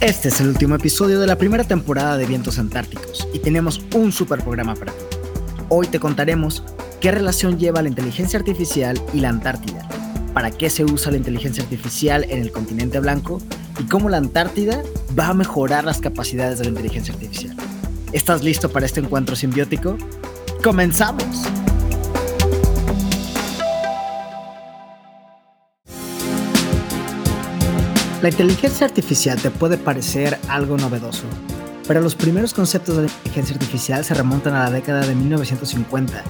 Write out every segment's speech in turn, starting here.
Este es el último episodio de la primera temporada de Vientos Antárticos y tenemos un super programa para ti. Hoy te contaremos qué relación lleva la inteligencia artificial y la Antártida, para qué se usa la inteligencia artificial en el continente blanco y cómo la Antártida va a mejorar las capacidades de la inteligencia artificial. ¿Estás listo para este encuentro simbiótico? ¡Comenzamos! La inteligencia artificial te puede parecer algo novedoso, pero los primeros conceptos de inteligencia artificial se remontan a la década de 1950.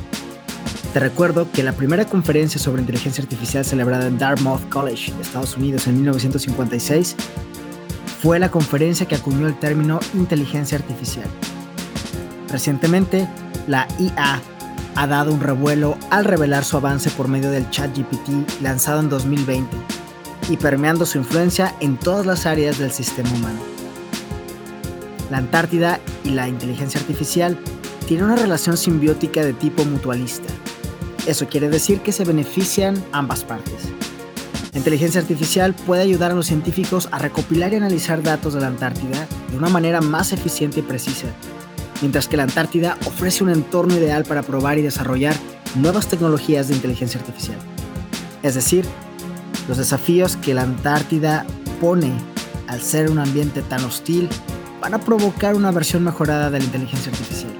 Te recuerdo que la primera conferencia sobre inteligencia artificial celebrada en Dartmouth College, Estados Unidos, en 1956, fue la conferencia que acuñó el término inteligencia artificial. Recientemente, la IA ha dado un revuelo al revelar su avance por medio del ChatGPT lanzado en 2020 y permeando su influencia en todas las áreas del sistema humano. La Antártida y la inteligencia artificial tienen una relación simbiótica de tipo mutualista. Eso quiere decir que se benefician ambas partes. La inteligencia artificial puede ayudar a los científicos a recopilar y analizar datos de la Antártida de una manera más eficiente y precisa, mientras que la Antártida ofrece un entorno ideal para probar y desarrollar nuevas tecnologías de inteligencia artificial. Es decir, los desafíos que la Antártida pone al ser un ambiente tan hostil van a provocar una versión mejorada de la inteligencia artificial.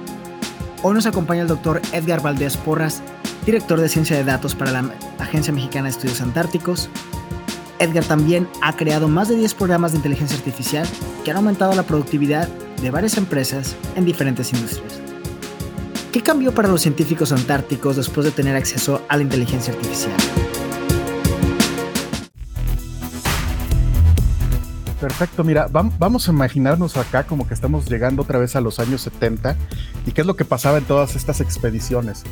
Hoy nos acompaña el doctor Edgar Valdés Porras, director de ciencia de datos para la Agencia Mexicana de Estudios Antárticos. Edgar también ha creado más de 10 programas de inteligencia artificial que han aumentado la productividad de varias empresas en diferentes industrias. ¿Qué cambió para los científicos antárticos después de tener acceso a la inteligencia artificial? Perfecto, mira, vamos a imaginarnos acá como que estamos llegando otra vez a los años 70 y qué es lo que pasaba en todas estas expediciones.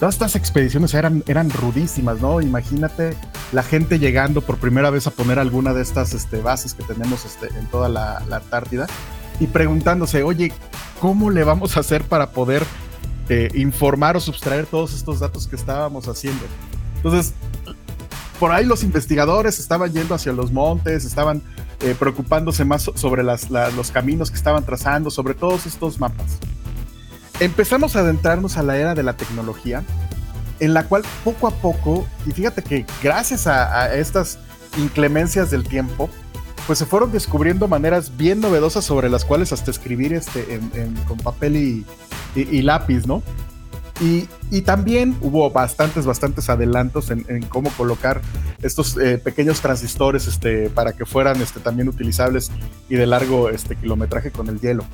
Todas estas expediciones eran, eran rudísimas, ¿no? Imagínate la gente llegando por primera vez a poner alguna de estas este, bases que tenemos este, en toda la, Antártida y preguntándose, oye, ¿cómo le vamos a hacer para poder eh, informar o sustraer todos estos datos que estábamos haciendo? Entonces, por ahí los investigadores estaban yendo hacia los montes, estaban eh, preocupándose más sobre los caminos que estaban trazando, sobre todos estos mapas. Empezamos a adentrarnos a la era de la tecnología, en la cual poco a poco, y fíjate que gracias a, estas inclemencias del tiempo, pues se fueron descubriendo maneras bien novedosas sobre las cuales hasta escribir este, con papel y lápiz, ¿no? Y, también hubo bastantes, bastantes adelantos en, cómo colocar estos eh, pequeños transistores este, para que fueran este, también utilizables y de largo este, kilometraje con el hielo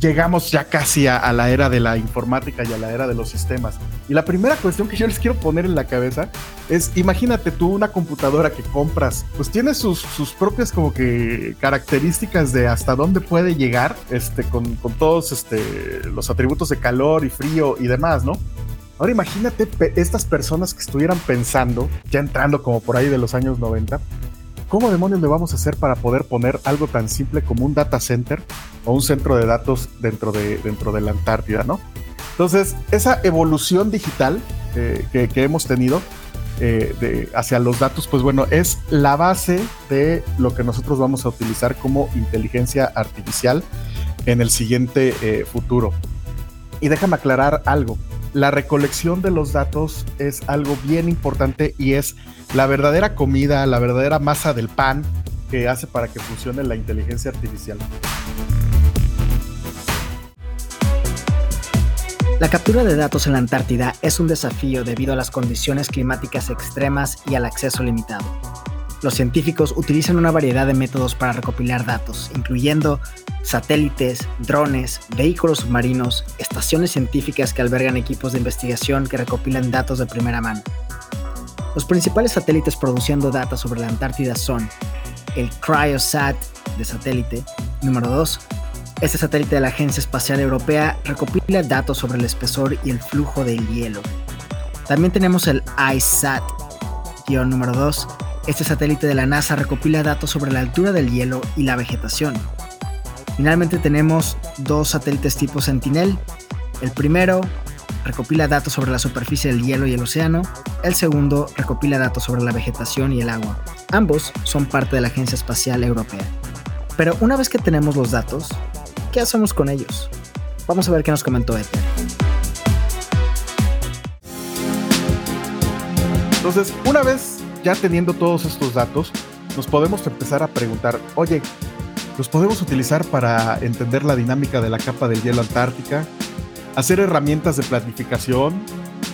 llegamos ya casi a, la era de la informática y a la era de los sistemas. Y la primera cuestión que yo les quiero poner en la cabeza es, imagínate tú una computadora que compras, pues tiene sus, propias como que características de hasta dónde puede llegar, este, con, con todos este, los atributos de calor y frío y demás, ¿no? Ahora imagínate estas personas que estuvieran pensando, ya entrando como por ahí de los años 90, ¿cómo demonios le vamos a hacer para poder poner algo tan simple como un data center o un centro de datos dentro de, dentro de la Antártida, ¿no? Entonces, esa evolución digital eh, que, hemos tenido eh, hacia los datos, pues bueno, es la base de lo que nosotros vamos a utilizar como inteligencia artificial en el siguiente eh, futuro. Y déjame aclarar algo la recolección de los datos es algo bien importante y es la verdadera comida, la verdadera masa del pan que hace para que funcione la inteligencia artificial. La captura de datos en la Antártida es un desafío debido a las condiciones climáticas extremas y al acceso limitado. Los científicos utilizan una variedad de métodos para recopilar datos, incluyendo satélites, drones, vehículos submarinos, estaciones científicas que albergan equipos de investigación que recopilan datos de primera mano. Los principales satélites produciendo datos sobre la Antártida son el Cryosat de satélite, número 2. Este satélite de la Agencia Espacial Europea recopila datos sobre el espesor y el flujo del hielo. También tenemos el ISAT, número 2. Este satélite de la NASA recopila datos sobre la altura del hielo y la vegetación. Finalmente tenemos dos satélites tipo Sentinel. El primero recopila datos sobre la superficie del hielo y el océano. El segundo recopila datos sobre la vegetación y el agua. Ambos son parte de la Agencia Espacial Europea. Pero una vez que tenemos los datos, ¿qué hacemos con ellos? Vamos a ver qué nos comentó Ether. Entonces, una vez ya teniendo todos estos datos, nos podemos empezar a preguntar, oye, ¿los podemos utilizar para entender la dinámica de la capa del hielo antártica? ¿Hacer herramientas de planificación?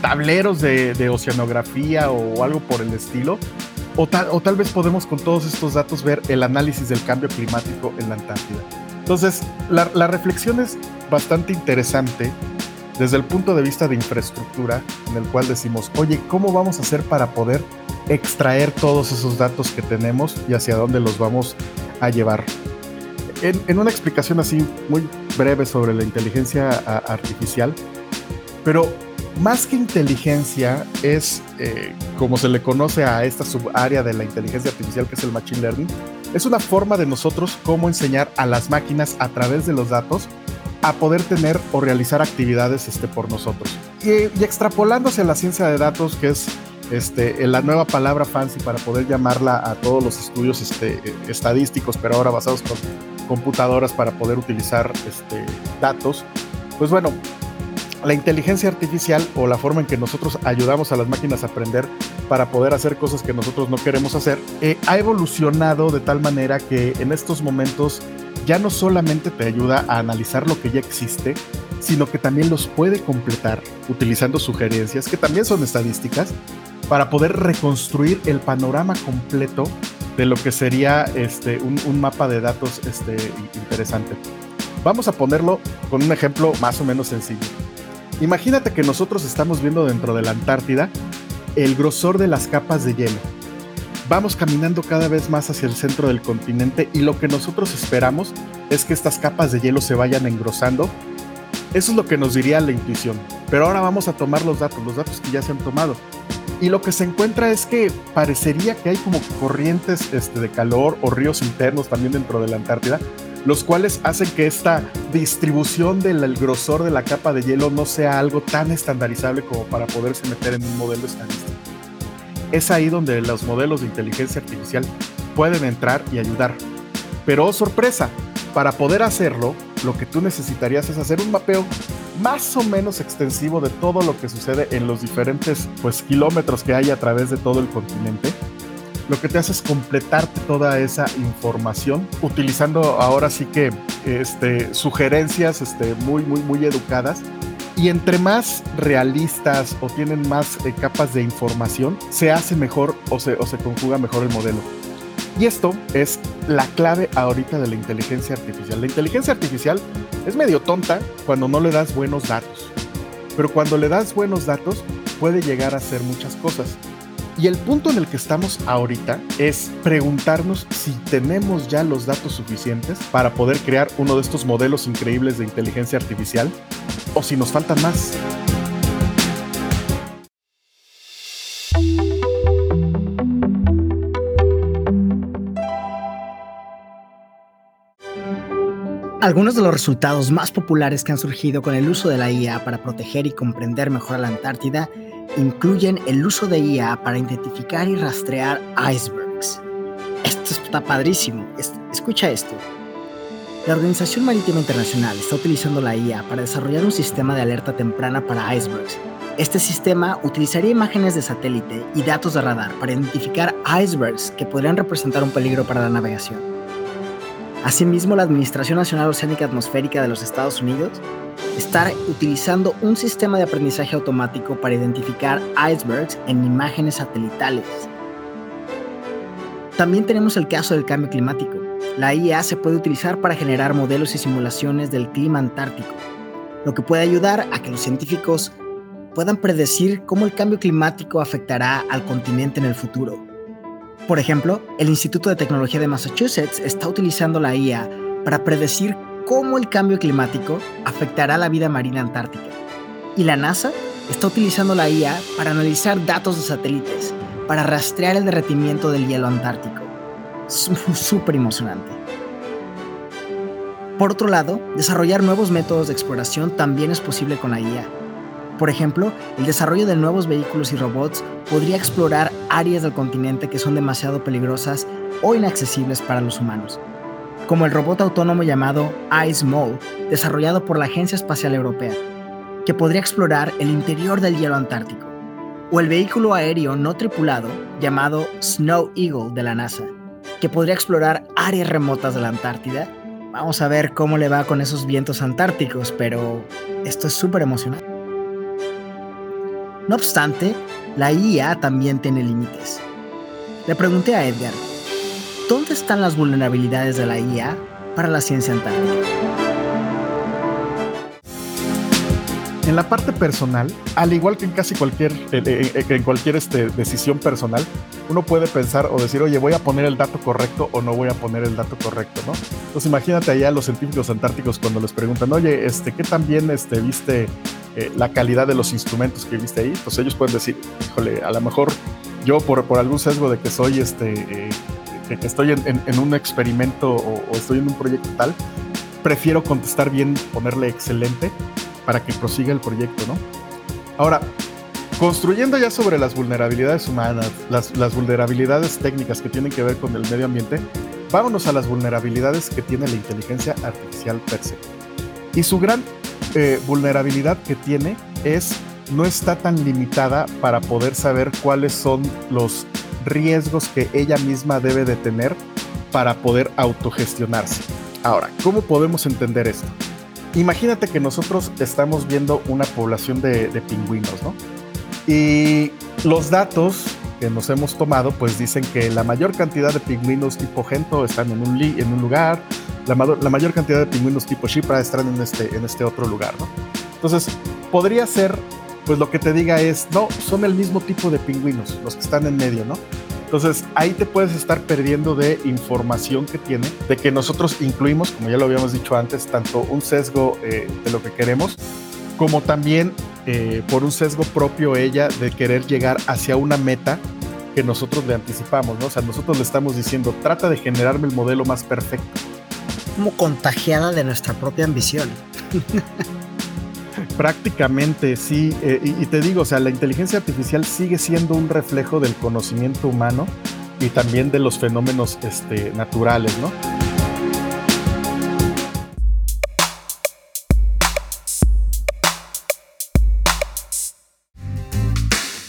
¿Tableros de, oceanografía o algo por el estilo? O tal, o tal vez podemos con todos estos datos ver el análisis del cambio climático en la Antártida. Entonces, la, reflexión es bastante interesante desde el punto de vista de infraestructura, en el cual decimos, oye, ¿cómo vamos a hacer para poder extraer todos esos datos que tenemos y hacia dónde los vamos a llevar? En, una explicación así muy breve sobre la inteligencia artificial, pero más que inteligencia es, eh, como se le conoce a esta subárea de la inteligencia artificial, que es el Machine Learning, es una forma de nosotros cómo enseñar a las máquinas a través de los datos a poder tener o realizar actividades este, por nosotros. Y, extrapolándose a la ciencia de datos, que es este, la nueva palabra fancy para poder llamarla a todos los estudios este, estadísticos, pero ahora basados con computadoras para poder utilizar este, datos, pues bueno, la inteligencia artificial o la forma en que nosotros ayudamos a las máquinas a aprender para poder hacer cosas que nosotros no queremos hacer, eh, ha evolucionado de tal manera que en estos momentos ya no solamente te ayuda a analizar lo que ya existe, sino que también los puede completar utilizando sugerencias, que también son estadísticas, para poder reconstruir el panorama completo de lo que sería este, un, mapa de datos este, interesante. Vamos a ponerlo con un ejemplo más o menos sencillo. Imagínate que nosotros estamos viendo dentro de la Antártida el grosor de las capas de hielo vamos caminando cada vez más hacia el centro del continente y lo que nosotros esperamos es que estas capas de hielo se vayan engrosando. Eso es lo que nos diría la intuición. Pero ahora vamos a tomar los datos, los datos que ya se han tomado. Y lo que se encuentra es que parecería que hay como corrientes este, de calor o ríos internos también dentro de la Antártida, los cuales hacen que esta distribución del grosor de la capa de hielo no sea algo tan estandarizable como para poderse meter en un modelo estadístico es ahí donde los modelos de inteligencia artificial pueden entrar y ayudar. Pero oh, sorpresa, para poder hacerlo, lo que tú necesitarías es hacer un mapeo más o menos extensivo de todo lo que sucede en los diferentes pues, kilómetros que hay a través de todo el continente. Lo que te hace es completarte toda esa información utilizando ahora sí que este, sugerencias este, muy, muy, muy educadas y entre más realistas o tienen más eh, capas de información, se hace mejor o se, o se conjuga mejor el modelo. Y esto es la clave ahorita de la inteligencia artificial. La inteligencia artificial es medio tonta cuando no le das buenos datos. Pero cuando le das buenos datos, puede llegar a hacer muchas cosas. Y el punto en el que estamos ahorita es preguntarnos si tenemos ya los datos suficientes para poder crear uno de estos modelos increíbles de inteligencia artificial o si nos faltan más. Algunos de los resultados más populares que han surgido con el uso de la IA para proteger y comprender mejor a la Antártida incluyen el uso de IA para identificar y rastrear icebergs. Esto está padrísimo. Escucha esto. La Organización Marítima Internacional está utilizando la IA para desarrollar un sistema de alerta temprana para icebergs. Este sistema utilizaría imágenes de satélite y datos de radar para identificar icebergs que podrían representar un peligro para la navegación. Asimismo, la Administración Nacional Oceánica Atmosférica de los Estados Unidos está utilizando un sistema de aprendizaje automático para identificar icebergs en imágenes satelitales. También tenemos el caso del cambio climático. La IA se puede utilizar para generar modelos y simulaciones del clima antártico, lo que puede ayudar a que los científicos puedan predecir cómo el cambio climático afectará al continente en el futuro. Por ejemplo, el Instituto de Tecnología de Massachusetts está utilizando la IA para predecir cómo el cambio climático afectará la vida marina antártica. Y la NASA está utilizando la IA para analizar datos de satélites, para rastrear el derretimiento del hielo antártico súper emocionante. Por otro lado, desarrollar nuevos métodos de exploración también es posible con la IA. Por ejemplo, el desarrollo de nuevos vehículos y robots podría explorar áreas del continente que son demasiado peligrosas o inaccesibles para los humanos. Como el robot autónomo llamado Ice Mole, desarrollado por la Agencia Espacial Europea, que podría explorar el interior del hielo antártico, o el vehículo aéreo no tripulado llamado Snow Eagle de la NASA, que podría explorar áreas remotas de la Antártida. Vamos a ver cómo le va con esos vientos antárticos, pero esto es súper emocionante. No obstante, la IA también tiene límites. Le pregunté a Edgar, ¿dónde están las vulnerabilidades de la IA para la ciencia antártica? En la parte personal, al igual que en casi cualquier, en, cualquier este, decisión personal, uno puede pensar o decir, oye, voy a poner el dato correcto o no voy a poner el dato correcto, ¿no? Entonces imagínate allá los científicos antárticos cuando les preguntan, oye, este, ¿qué tan bien este, viste eh, la calidad de los instrumentos que viste ahí? Pues ellos pueden decir, híjole, a lo mejor yo por, algún sesgo de que soy este, eh, estoy en, un experimento o, estoy en un proyecto tal, prefiero contestar bien, ponerle excelente para que prosiga el proyecto, ¿no? Ahora, construyendo ya sobre las vulnerabilidades humanas, las, vulnerabilidades técnicas que tienen que ver con el medio ambiente, vámonos a las vulnerabilidades que tiene la inteligencia artificial per se. Y su gran eh, vulnerabilidad que tiene es no está tan limitada para poder saber cuáles son los riesgos que ella misma debe de tener para poder autogestionarse. Ahora, ¿cómo podemos entender esto? imagínate que nosotros estamos viendo una población de, pingüinos, ¿no? Y los datos que nos hemos tomado, pues dicen que la mayor cantidad de pingüinos tipo Gento están en un, en un lugar, la, la, mayor cantidad de pingüinos tipo Shipra están en este, en este otro lugar, ¿no? Entonces, podría ser, pues lo que te diga es, no, son el mismo tipo de pingüinos, los que están en medio, ¿no? Entonces ahí te puedes estar perdiendo de información que tiene, de que nosotros incluimos, como ya lo habíamos dicho antes, tanto un sesgo eh, de lo que queremos, como también eh, por un sesgo propio ella de querer llegar hacia una meta que nosotros le anticipamos, ¿no? O sea, nosotros le estamos diciendo, trata de generarme el modelo más perfecto. Como contagiada de nuestra propia ambición. Prácticamente, sí. Eh, y, te digo, o sea, la inteligencia artificial sigue siendo un reflejo del conocimiento humano y también de los fenómenos este, naturales, ¿no?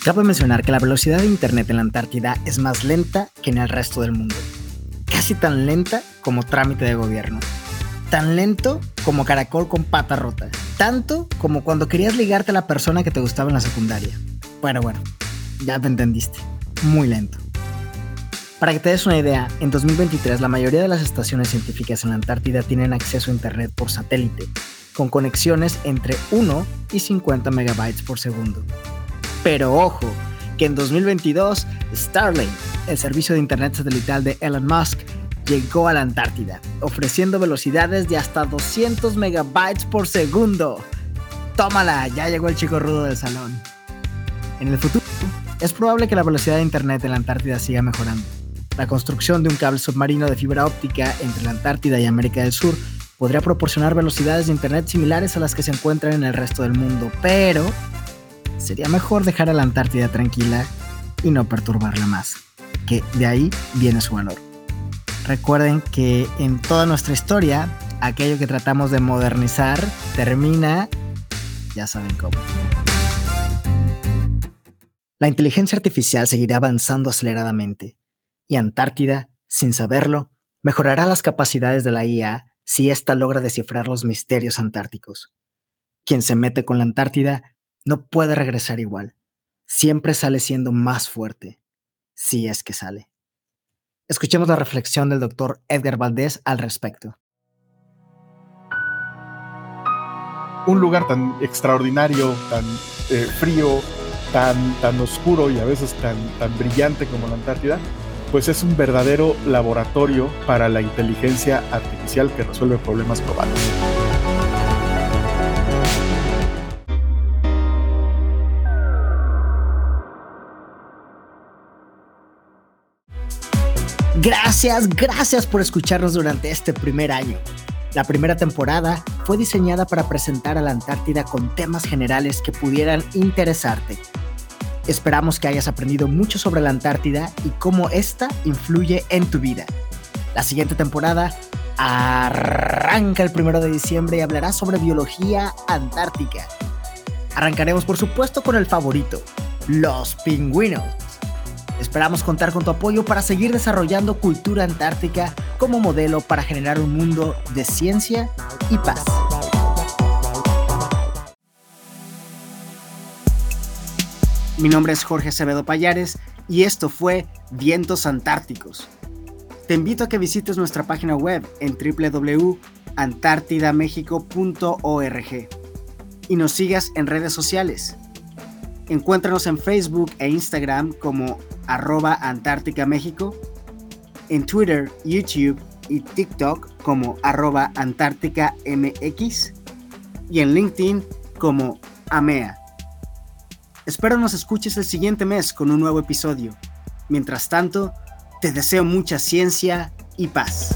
Cabe mencionar que la velocidad de Internet en la Antártida es más lenta que en el resto del mundo. Casi tan lenta como trámite de gobierno tan lento como caracol con pata rota. Tanto como cuando querías ligarte a la persona que te gustaba en la secundaria. Bueno, bueno, ya te entendiste. Muy lento. Para que te des una idea, en 2023 la mayoría de las estaciones científicas en la Antártida tienen acceso a Internet por satélite, con conexiones entre 1 y 50 megabytes por segundo. Pero ojo, que en 2022 Starlink, el servicio de Internet satelital de Elon Musk, llegó a la Antártida, ofreciendo velocidades de hasta 200 megabytes por segundo. Tómala, ya llegó el chico rudo del salón. En el futuro, es probable que la velocidad de Internet en la Antártida siga mejorando. La construcción de un cable submarino de fibra óptica entre la Antártida y América del Sur podría proporcionar velocidades de Internet similares a las que se encuentran en el resto del mundo, pero sería mejor dejar a la Antártida tranquila y no perturbarla más, que de ahí viene su valor. Recuerden que en toda nuestra historia, aquello que tratamos de modernizar termina, ya saben cómo. La inteligencia artificial seguirá avanzando aceleradamente y Antártida, sin saberlo, mejorará las capacidades de la IA si ésta logra descifrar los misterios antárticos. Quien se mete con la Antártida no puede regresar igual. Siempre sale siendo más fuerte, si es que sale. Escuchemos la reflexión del doctor Edgar Valdés al respecto. Un lugar tan extraordinario, tan eh, frío, tan, tan oscuro y a veces tan, tan brillante como la Antártida, pues es un verdadero laboratorio para la inteligencia artificial que resuelve problemas globales. Gracias, gracias por escucharnos durante este primer año. La primera temporada fue diseñada para presentar a la Antártida con temas generales que pudieran interesarte. Esperamos que hayas aprendido mucho sobre la Antártida y cómo esta influye en tu vida. La siguiente temporada arranca el primero de diciembre y hablará sobre biología antártica. Arrancaremos por supuesto con el favorito, los pingüinos. Esperamos contar con tu apoyo para seguir desarrollando cultura antártica como modelo para generar un mundo de ciencia y paz. Mi nombre es Jorge Acevedo Payares y esto fue Vientos Antárticos. Te invito a que visites nuestra página web en www.antartidamexico.org y nos sigas en redes sociales. Encuéntranos en Facebook e Instagram como arroba Antártica México, en Twitter, YouTube y TikTok como arroba Antártica MX y en LinkedIn como AMEA. Espero nos escuches el siguiente mes con un nuevo episodio. Mientras tanto, te deseo mucha ciencia y paz.